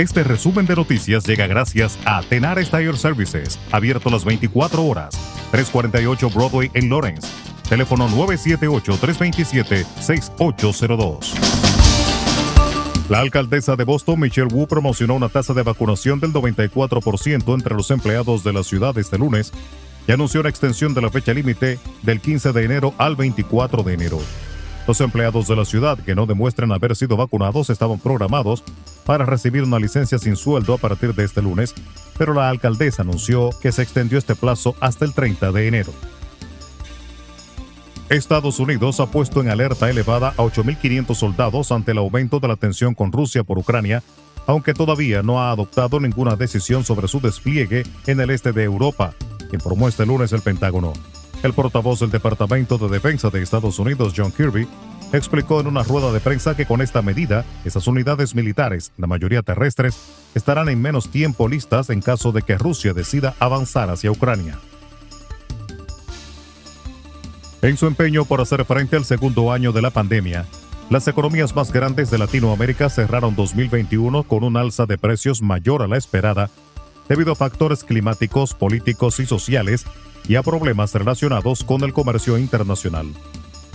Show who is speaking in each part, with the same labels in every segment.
Speaker 1: Este resumen de noticias llega gracias a Tenar Tire Services, abierto las 24 horas, 348 Broadway en Lawrence. Teléfono 978-327-6802. La alcaldesa de Boston, Michelle Wu, promocionó una tasa de vacunación del 94% entre los empleados de la ciudad este lunes y anunció una extensión de la fecha límite del 15 de enero al 24 de enero. Los empleados de la ciudad que no demuestren haber sido vacunados estaban programados para recibir una licencia sin sueldo a partir de este lunes, pero la alcaldesa anunció que se extendió este plazo hasta el 30 de enero. Estados Unidos ha puesto en alerta elevada a 8.500 soldados ante el aumento de la tensión con Rusia por Ucrania, aunque todavía no ha adoptado ninguna decisión sobre su despliegue en el este de Europa, informó este lunes el Pentágono. El portavoz del Departamento de Defensa de Estados Unidos, John Kirby, explicó en una rueda de prensa que con esta medida, esas unidades militares, la mayoría terrestres, estarán en menos tiempo listas en caso de que Rusia decida avanzar hacia Ucrania. En su empeño por hacer frente al segundo año de la pandemia, las economías más grandes de Latinoamérica cerraron 2021 con un alza de precios mayor a la esperada debido a factores climáticos, políticos y sociales y a problemas relacionados con el comercio internacional.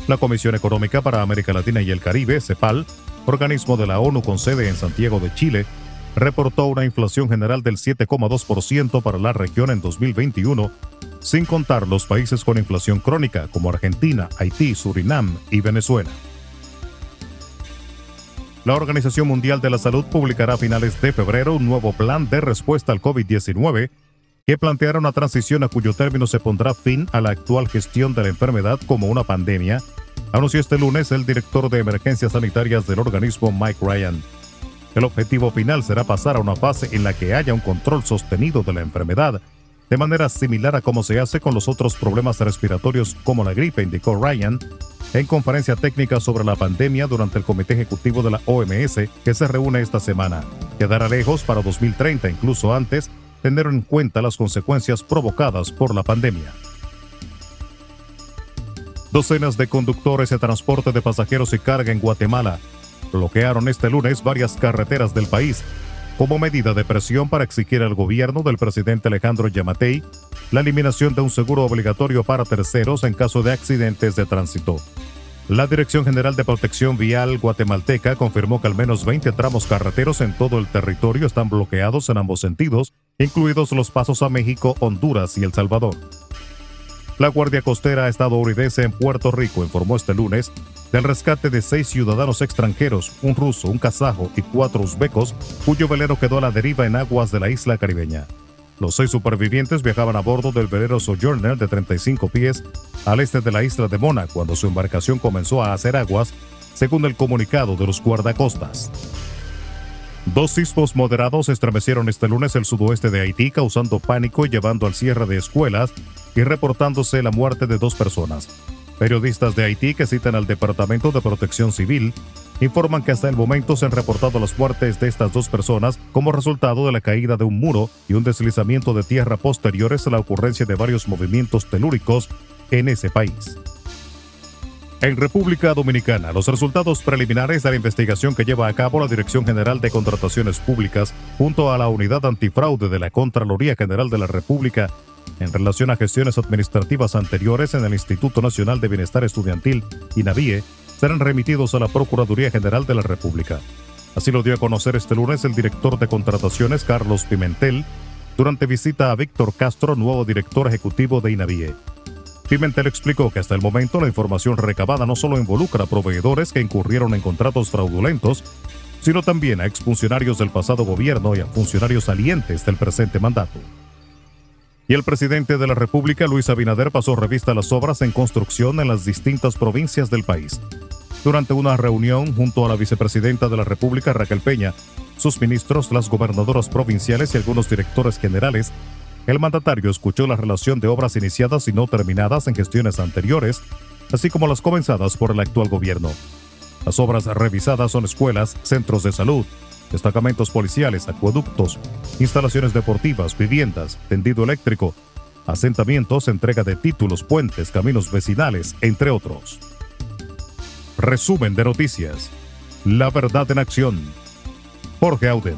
Speaker 1: La Comisión Económica para América Latina y el Caribe, CEPAL, organismo de la ONU con sede en Santiago de Chile, reportó una inflación general del 7,2% para la región en 2021, sin contar los países con inflación crónica como Argentina, Haití, Surinam y Venezuela. La Organización Mundial de la Salud publicará a finales de febrero un nuevo plan de respuesta al COVID-19 que planteará una transición a cuyo término se pondrá fin a la actual gestión de la enfermedad como una pandemia, anunció este lunes el director de emergencias sanitarias del organismo Mike Ryan. El objetivo final será pasar a una fase en la que haya un control sostenido de la enfermedad, de manera similar a como se hace con los otros problemas respiratorios como la gripe, indicó Ryan en conferencia técnica sobre la pandemia durante el Comité Ejecutivo de la OMS que se reúne esta semana. Quedará lejos para 2030, incluso antes, tener en cuenta las consecuencias provocadas por la pandemia. Docenas de conductores de transporte de pasajeros y carga en Guatemala bloquearon este lunes varias carreteras del país como medida de presión para exigir al gobierno del presidente Alejandro Yamatei la eliminación de un seguro obligatorio para terceros en caso de accidentes de tránsito. La Dirección General de Protección Vial guatemalteca confirmó que al menos 20 tramos carreteros en todo el territorio están bloqueados en ambos sentidos, incluidos los pasos a México, Honduras y El Salvador. La Guardia Costera estadounidense en Puerto Rico informó este lunes del rescate de seis ciudadanos extranjeros, un ruso, un kazajo y cuatro uzbecos, cuyo velero quedó a la deriva en aguas de la isla caribeña. Los seis supervivientes viajaban a bordo del velero Sojourner de 35 pies al este de la isla de Mona cuando su embarcación comenzó a hacer aguas, según el comunicado de los guardacostas. Dos sismos moderados estremecieron este lunes el sudoeste de Haití, causando pánico y llevando al cierre de escuelas y reportándose la muerte de dos personas. Periodistas de Haití que citan al Departamento de Protección Civil informan que hasta el momento se han reportado las muertes de estas dos personas como resultado de la caída de un muro y un deslizamiento de tierra posteriores a la ocurrencia de varios movimientos telúricos en ese país. En República Dominicana, los resultados preliminares de la investigación que lleva a cabo la Dirección General de Contrataciones Públicas junto a la Unidad Antifraude de la Contraloría General de la República en relación a gestiones administrativas anteriores en el Instituto Nacional de Bienestar Estudiantil, INAVIE, serán remitidos a la Procuraduría General de la República. Así lo dio a conocer este lunes el director de contrataciones, Carlos Pimentel, durante visita a Víctor Castro, nuevo director ejecutivo de INAVIE. Pimentel explicó que hasta el momento la información recabada no solo involucra a proveedores que incurrieron en contratos fraudulentos, sino también a exfuncionarios del pasado gobierno y a funcionarios salientes del presente mandato. Y el presidente de la República, Luis Abinader, pasó revista a las obras en construcción en las distintas provincias del país. Durante una reunión junto a la vicepresidenta de la República, Raquel Peña, sus ministros, las gobernadoras provinciales y algunos directores generales, el mandatario escuchó la relación de obras iniciadas y no terminadas en gestiones anteriores, así como las comenzadas por el actual gobierno. Las obras revisadas son escuelas, centros de salud, destacamentos policiales, acueductos, instalaciones deportivas, viviendas, tendido eléctrico, asentamientos, entrega de títulos, puentes, caminos vecinales, entre otros. Resumen de noticias. La verdad en acción. Jorge Auden.